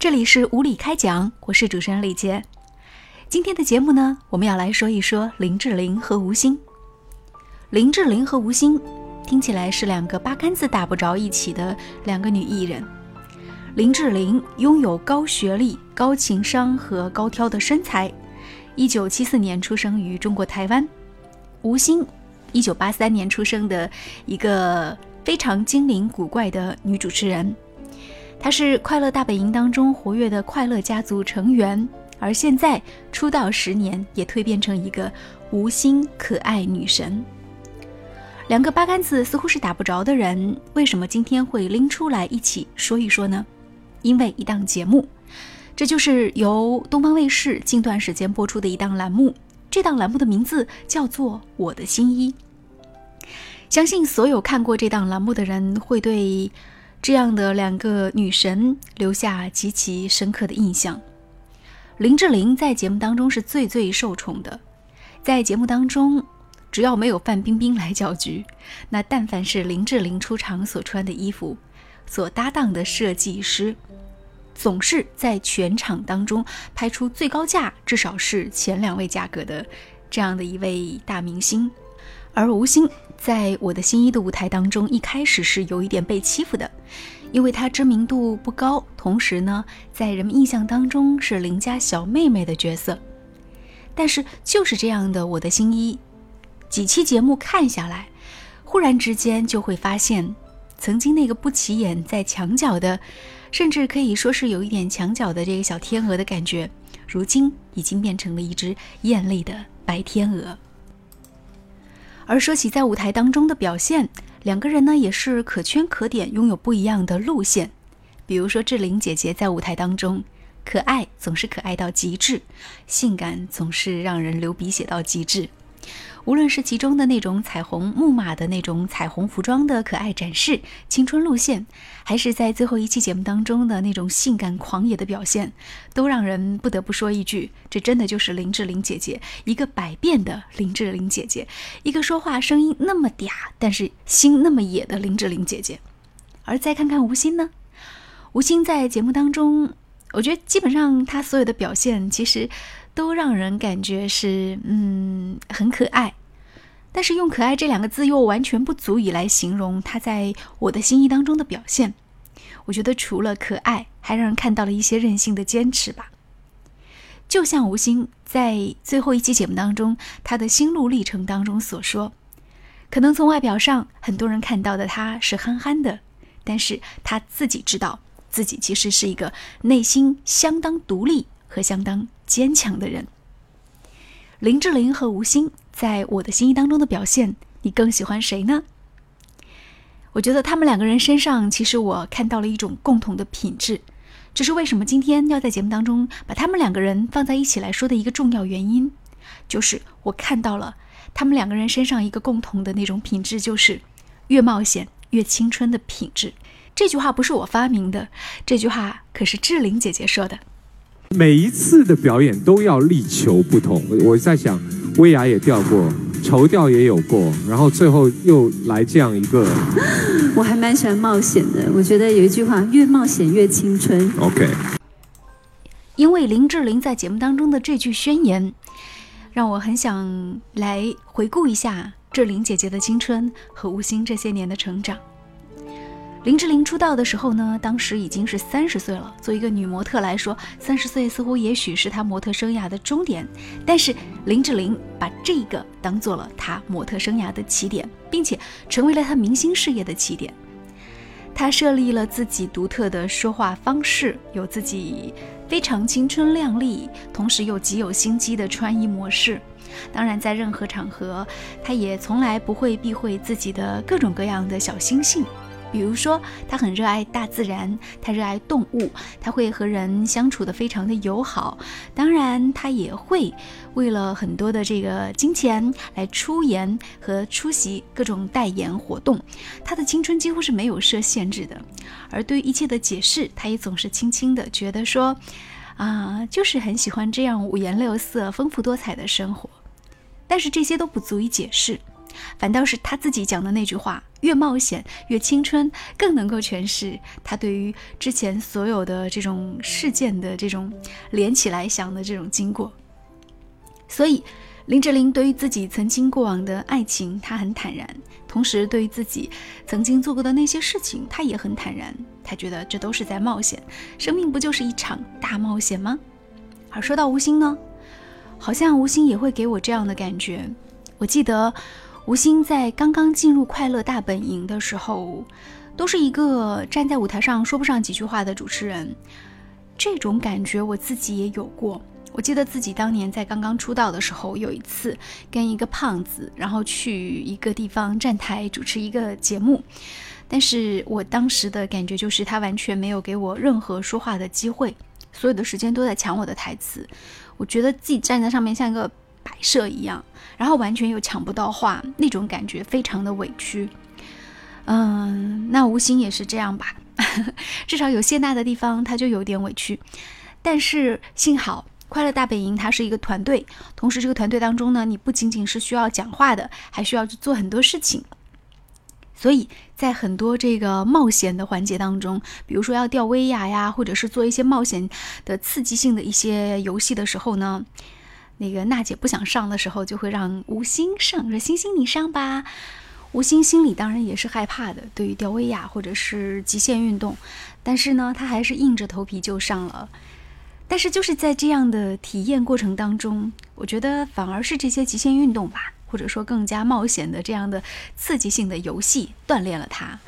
这里是无理开讲，我是主持人李杰。今天的节目呢，我们要来说一说林志玲和吴昕。林志玲和吴昕听起来是两个八竿子打不着一起的两个女艺人。林志玲拥有高学历、高情商和高挑的身材，一九七四年出生于中国台湾。吴昕，一九八三年出生的一个非常精灵古怪的女主持人。她是《快乐大本营》当中活跃的快乐家族成员，而现在出道十年，也蜕变成一个无心可爱女神。两个八竿子似乎是打不着的人，为什么今天会拎出来一起说一说呢？因为一档节目，这就是由东方卫视近段时间播出的一档栏目。这档栏目的名字叫做《我的新衣》。相信所有看过这档栏目的人会对。这样的两个女神留下极其深刻的印象。林志玲在节目当中是最最受宠的，在节目当中，只要没有范冰冰来搅局，那但凡是林志玲出场所穿的衣服，所搭档的设计师，总是在全场当中拍出最高价，至少是前两位价格的这样的一位大明星。而吴昕在我的新衣的舞台当中，一开始是有一点被欺负的，因为她知名度不高，同时呢，在人们印象当中是邻家小妹妹的角色。但是就是这样的我的新衣，几期节目看下来，忽然之间就会发现，曾经那个不起眼在墙角的，甚至可以说是有一点墙角的这个小天鹅的感觉，如今已经变成了一只艳丽的白天鹅。而说起在舞台当中的表现，两个人呢也是可圈可点，拥有不一样的路线。比如说志玲姐姐在舞台当中，可爱总是可爱到极致，性感总是让人流鼻血到极致。无论是其中的那种彩虹木马的那种彩虹服装的可爱展示、青春路线，还是在最后一期节目当中的那种性感狂野的表现，都让人不得不说一句：这真的就是林志玲姐姐，一个百变的林志玲姐姐，一个说话声音那么嗲，但是心那么野的林志玲姐姐。而再看看吴昕呢？吴昕在节目当中，我觉得基本上她所有的表现，其实都让人感觉是嗯很可爱。但是用“可爱”这两个字又完全不足以来形容他在我的心意当中的表现。我觉得除了可爱，还让人看到了一些任性的坚持吧。就像吴昕在最后一期节目当中，他的心路历程当中所说：“可能从外表上，很多人看到的他是憨憨的，但是他自己知道自己其实是一个内心相当独立和相当坚强的人。”林志玲和吴昕。在我的心意当中的表现，你更喜欢谁呢？我觉得他们两个人身上，其实我看到了一种共同的品质，这是为什么今天要在节目当中把他们两个人放在一起来说的一个重要原因，就是我看到了他们两个人身上一个共同的那种品质，就是越冒险越青春的品质。这句话不是我发明的，这句话可是志玲姐姐说的。每一次的表演都要力求不同，我在想。威亚也掉过，绸吊也有过，然后最后又来这样一个。我还蛮喜欢冒险的，我觉得有一句话，越冒险越青春。OK。因为林志玲在节目当中的这句宣言，让我很想来回顾一下志玲姐姐的青春和吴昕这些年的成长。林志玲出道的时候呢，当时已经是三十岁了。作为一个女模特来说，三十岁似乎也许是她模特生涯的终点。但是林志玲把这个当做了她模特生涯的起点，并且成为了她明星事业的起点。她设立了自己独特的说话方式，有自己非常青春靓丽，同时又极有心机的穿衣模式。当然，在任何场合，她也从来不会避讳自己的各种各样的小心性。比如说，他很热爱大自然，他热爱动物，他会和人相处的非常的友好。当然，他也会为了很多的这个金钱来出演和出席各种代言活动。他的青春几乎是没有设限制的，而对于一切的解释，他也总是轻轻的觉得说，啊，就是很喜欢这样五颜六色、丰富多彩的生活。但是这些都不足以解释。反倒是他自己讲的那句话，越冒险越青春，更能够诠释他对于之前所有的这种事件的这种连起来想的这种经过。所以，林志玲对于自己曾经过往的爱情，她很坦然；同时，对于自己曾经做过的那些事情，她也很坦然。她觉得这都是在冒险，生命不就是一场大冒险吗？而说到吴昕呢，好像吴昕也会给我这样的感觉。我记得。吴昕在刚刚进入《快乐大本营》的时候，都是一个站在舞台上说不上几句话的主持人。这种感觉我自己也有过。我记得自己当年在刚刚出道的时候，有一次跟一个胖子，然后去一个地方站台主持一个节目，但是我当时的感觉就是他完全没有给我任何说话的机会，所有的时间都在抢我的台词。我觉得自己站在上面像一个。摆设一样，然后完全又抢不到话，那种感觉非常的委屈。嗯，那吴昕也是这样吧？至少有谢娜的地方，他就有点委屈。但是幸好《快乐大本营》它是一个团队，同时这个团队当中呢，你不仅仅是需要讲话的，还需要去做很多事情。所以在很多这个冒险的环节当中，比如说要吊威亚呀，或者是做一些冒险的刺激性的一些游戏的时候呢。那个娜姐不想上的时候，就会让吴昕上，说：“星星你上吧。”吴昕心里当然也是害怕的，对于吊威亚或者是极限运动，但是呢，他还是硬着头皮就上了。但是就是在这样的体验过程当中，我觉得反而是这些极限运动吧，或者说更加冒险的这样的刺激性的游戏锻炼了他。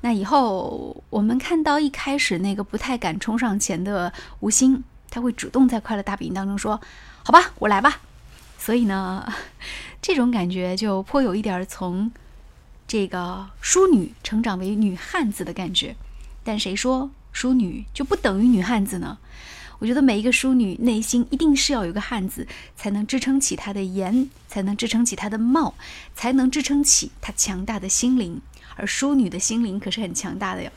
那以后我们看到一开始那个不太敢冲上前的吴昕，他会主动在快乐大本营当中说。好吧，我来吧。所以呢，这种感觉就颇有一点从这个淑女成长为女汉子的感觉。但谁说淑女就不等于女汉子呢？我觉得每一个淑女内心一定是要有个汉子，才能支撑起她的颜，才能支撑起她的貌，才能支撑起她强大的心灵。而淑女的心灵可是很强大的哟。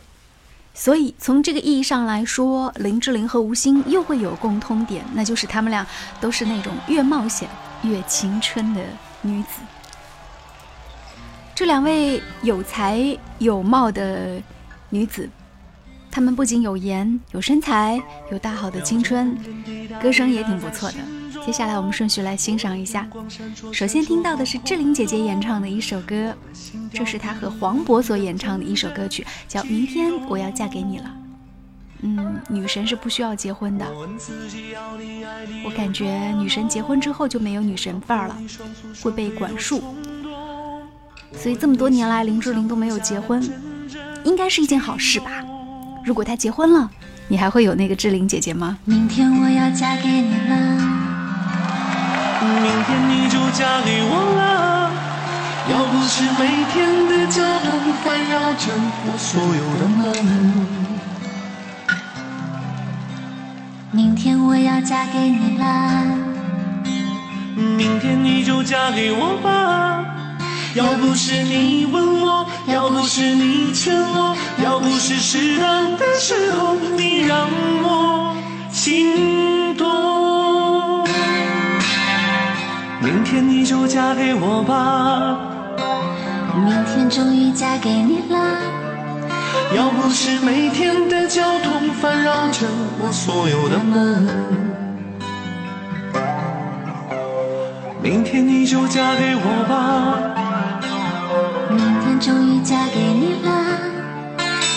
所以从这个意义上来说，林志玲和吴昕又会有共通点，那就是她们俩都是那种越冒险越青春的女子。这两位有才有貌的女子，她们不仅有颜有身材，有大好的青春，歌声也挺不错的。接下来我们顺序来欣赏一下。首先听到的是志玲姐姐演唱的一首歌，这是她和黄渤所演唱的一首歌曲，叫《明天我要嫁给你了》。嗯，女神是不需要结婚的。我感觉女神结婚之后就没有女神范儿了，会被管束。所以这么多年来，林志玲都没有结婚，应该是一件好事吧？如果她结婚了，你还会有那个志玲姐姐吗？明天我要嫁给你了。明天你就嫁给我了。要不是每天的交通环绕着我所有的梦。明天我要嫁给你啦。明天你就嫁给我吧。要不是你问我，要不是你劝我，要不是适当的时候你让我心动。明天你就嫁给我吧，明天终于嫁给你啦。要不是每天的交通烦扰着我所有的梦，明天你就嫁给我吧。明天终于嫁给你啦。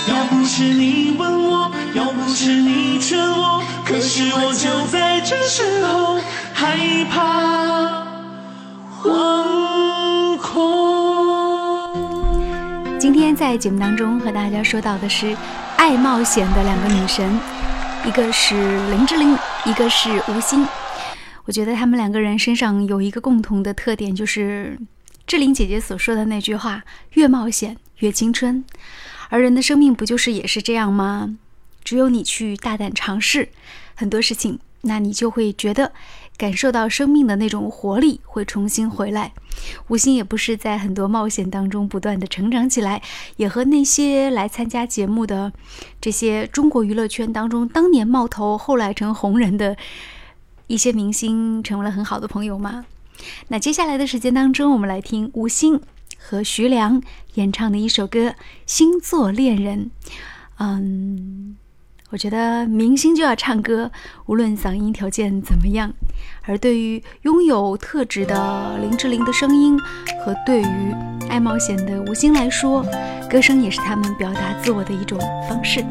要不是你问我，要不是你劝我，可是我就在这时候害怕。在节目当中和大家说到的是爱冒险的两个女神，一个是林志玲，一个是吴昕。我觉得她们两个人身上有一个共同的特点，就是志玲姐姐所说的那句话：“越冒险越青春。”而人的生命不就是也是这样吗？只有你去大胆尝试很多事情，那你就会觉得。感受到生命的那种活力会重新回来，吴昕也不是在很多冒险当中不断的成长起来，也和那些来参加节目的这些中国娱乐圈当中当年冒头后来成红人的一些明星成为了很好的朋友吗？那接下来的时间当中，我们来听吴昕和徐良演唱的一首歌《星座恋人》。嗯，我觉得明星就要唱歌，无论嗓音条件怎么样。而对于拥有特质的林志玲的声音，和对于爱冒险的吴昕来说，歌声也是他们表达自我的一种方式。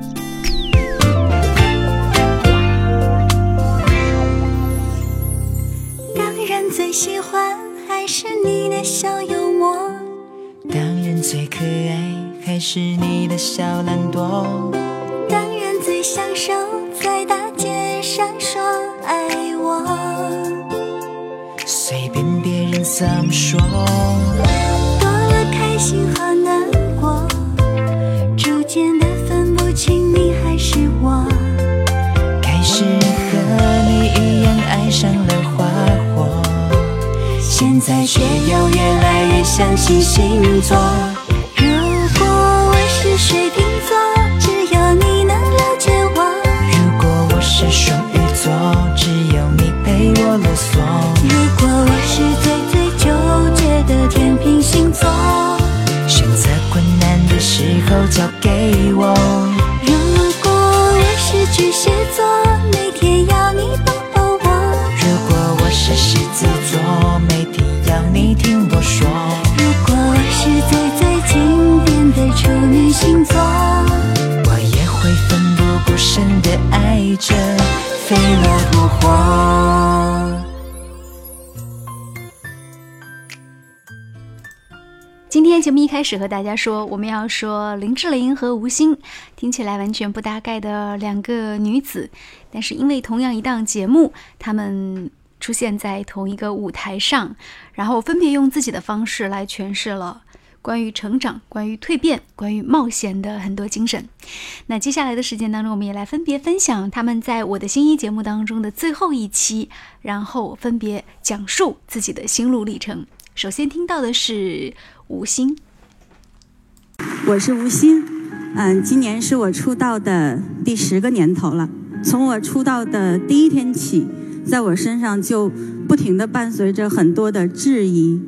当然最喜欢还是你的小幽默，当然最可爱还是你的小懒惰，享受在大街上说爱我，随便别人怎么说，多了开心和难过，逐渐的分不清你还是我，开始和你一样爱上了花火，现在却又越来越相信星座。给节目一开始和大家说，我们要说林志玲和吴昕，听起来完全不搭盖的两个女子，但是因为同样一档节目，她们出现在同一个舞台上，然后分别用自己的方式来诠释了关于成长、关于蜕变、关于冒险的很多精神。那接下来的时间当中，我们也来分别分享他们在我的新一节目当中的最后一期，然后分别讲述自己的心路历程。首先听到的是吴昕。我是吴昕，嗯，今年是我出道的第十个年头了。从我出道的第一天起，在我身上就不停地伴随着很多的质疑。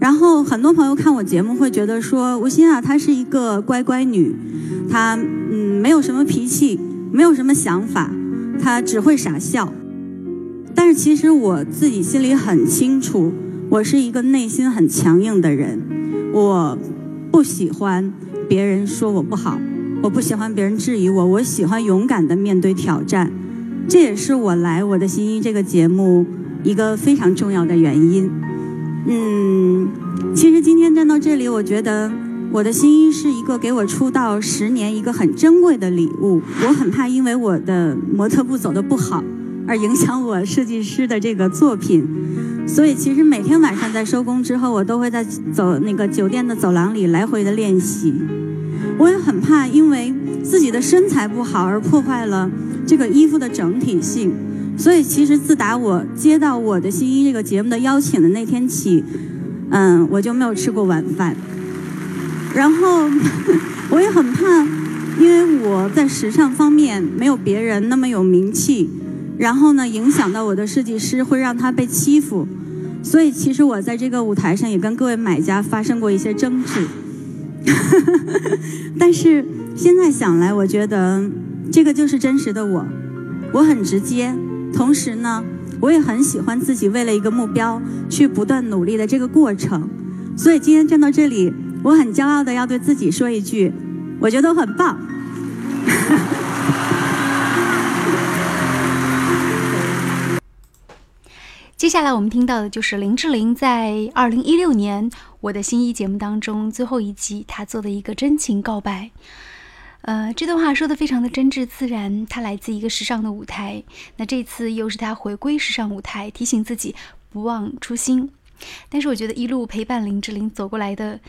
然后很多朋友看我节目会觉得说，吴昕啊，她是一个乖乖女，她嗯没有什么脾气，没有什么想法，她只会傻笑。但是其实我自己心里很清楚，我是一个内心很强硬的人，我不喜欢别人说我不好，我不喜欢别人质疑我，我喜欢勇敢的面对挑战，这也是我来我的新一这个节目一个非常重要的原因。嗯，其实今天站到这里，我觉得我的新一是一个给我出道十年一个很珍贵的礼物。我很怕因为我的模特步走的不好，而影响我设计师的这个作品。所以其实每天晚上在收工之后，我都会在走那个酒店的走廊里来回的练习。我也很怕因为自己的身材不好而破坏了这个衣服的整体性。所以其实自打我接到我的新一这个节目的邀请的那天起，嗯，我就没有吃过晚饭。然后 我也很怕，因为我在时尚方面没有别人那么有名气，然后呢，影响到我的设计师会让他被欺负。所以其实我在这个舞台上也跟各位买家发生过一些争执。但是现在想来，我觉得这个就是真实的我，我很直接。同时呢，我也很喜欢自己为了一个目标去不断努力的这个过程。所以今天站到这里，我很骄傲的要对自己说一句：我觉得我很棒。接下来我们听到的就是林志玲在二零一六年《我的新一》节目当中最后一集，她做的一个真情告白。呃，这段话说的非常的真挚自然，她来自一个时尚的舞台，那这次又是她回归时尚舞台，提醒自己不忘初心。但是我觉得一路陪伴林志玲走过来的，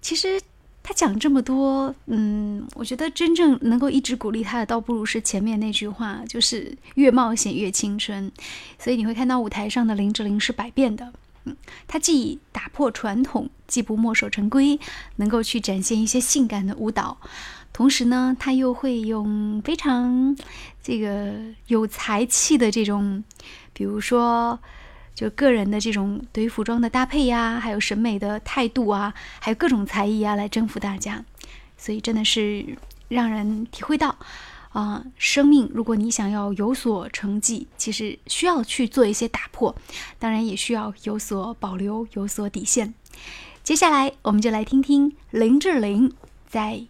其实他讲这么多，嗯，我觉得真正能够一直鼓励他的，倒不如是前面那句话，就是越冒险越青春。所以你会看到舞台上的林志玲是百变的。嗯，她既打破传统，既不墨守成规，能够去展现一些性感的舞蹈，同时呢，她又会用非常这个有才气的这种，比如说就个人的这种对于服装的搭配呀，还有审美的态度啊，还有各种才艺啊，来征服大家。所以真的是让人体会到，啊，生命如果你想要有所成绩，其实需要去做一些打破，当然也需要有所保留，有所底线。接下来，我们就来听听林志玲在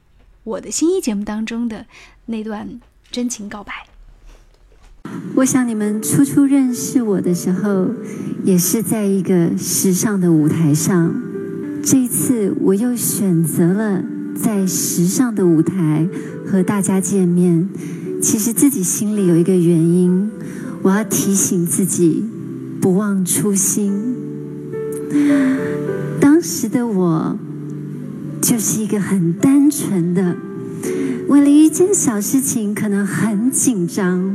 我的新一节目当中的那段真情告白。我想你们初初认识我的时候，也是在一个时尚的舞台上。这一次，我又选择了在时尚的舞台和大家见面。其实自己心里有一个原因，我要提醒自己，不忘初心。当时的我，就是一个很单纯的，为了一件小事情，可能很紧张。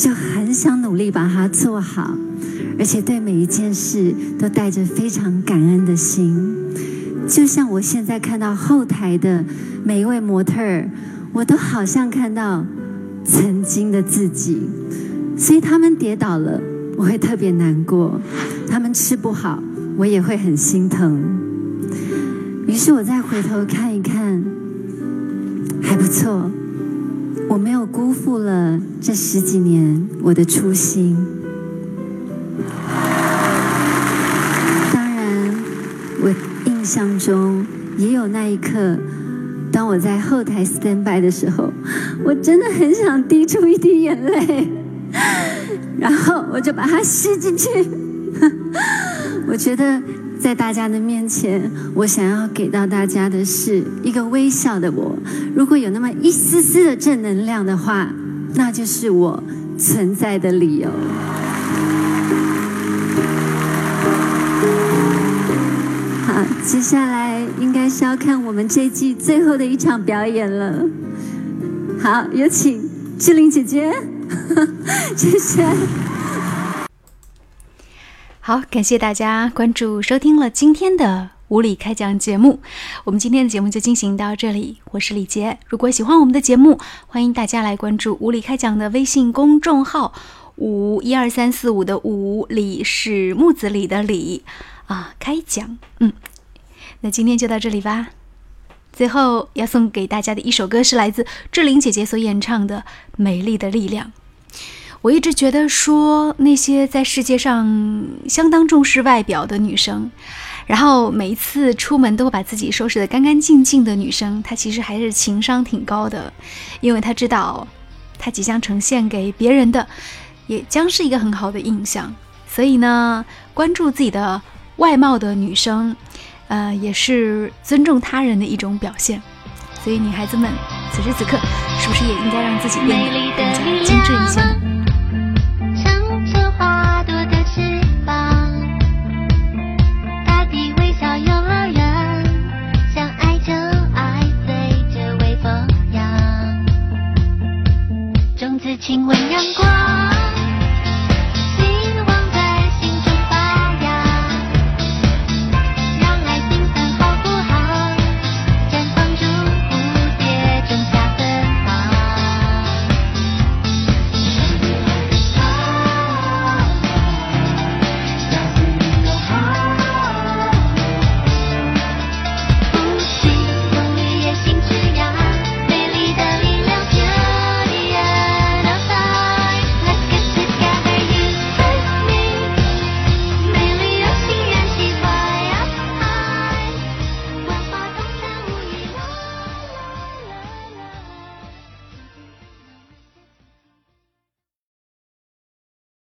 就很想努力把它做好，而且对每一件事都带着非常感恩的心。就像我现在看到后台的每一位模特儿，我都好像看到曾经的自己。所以他们跌倒了，我会特别难过；他们吃不好，我也会很心疼。于是我再回头看一看，还不错。我没有辜负了这十几年我的初心。当然，我印象中也有那一刻，当我在后台 stand by 的时候，我真的很想滴出一滴眼泪，然后我就把它吸进去。我觉得。在大家的面前，我想要给到大家的是一个微笑的我。如果有那么一丝丝的正能量的话，那就是我存在的理由。好，接下来应该是要看我们这季最后的一场表演了。好，有请志玲姐姐，谢谢。好，感谢大家关注收听了今天的无理开讲节目。我们今天的节目就进行到这里，我是李杰。如果喜欢我们的节目，欢迎大家来关注无理开讲的微信公众号“五一二三四五”的五李是木子李的李啊，开讲。嗯，那今天就到这里吧。最后要送给大家的一首歌是来自志玲姐姐所演唱的《美丽的力量》。我一直觉得说那些在世界上相当重视外表的女生，然后每一次出门都会把自己收拾得干干净净的女生，她其实还是情商挺高的，因为她知道，她即将呈现给别人的，也将是一个很好的印象。所以呢，关注自己的外貌的女生，呃，也是尊重他人的一种表现。所以女孩子们，此时此刻是不是也应该让自己变得更加精致一些呢？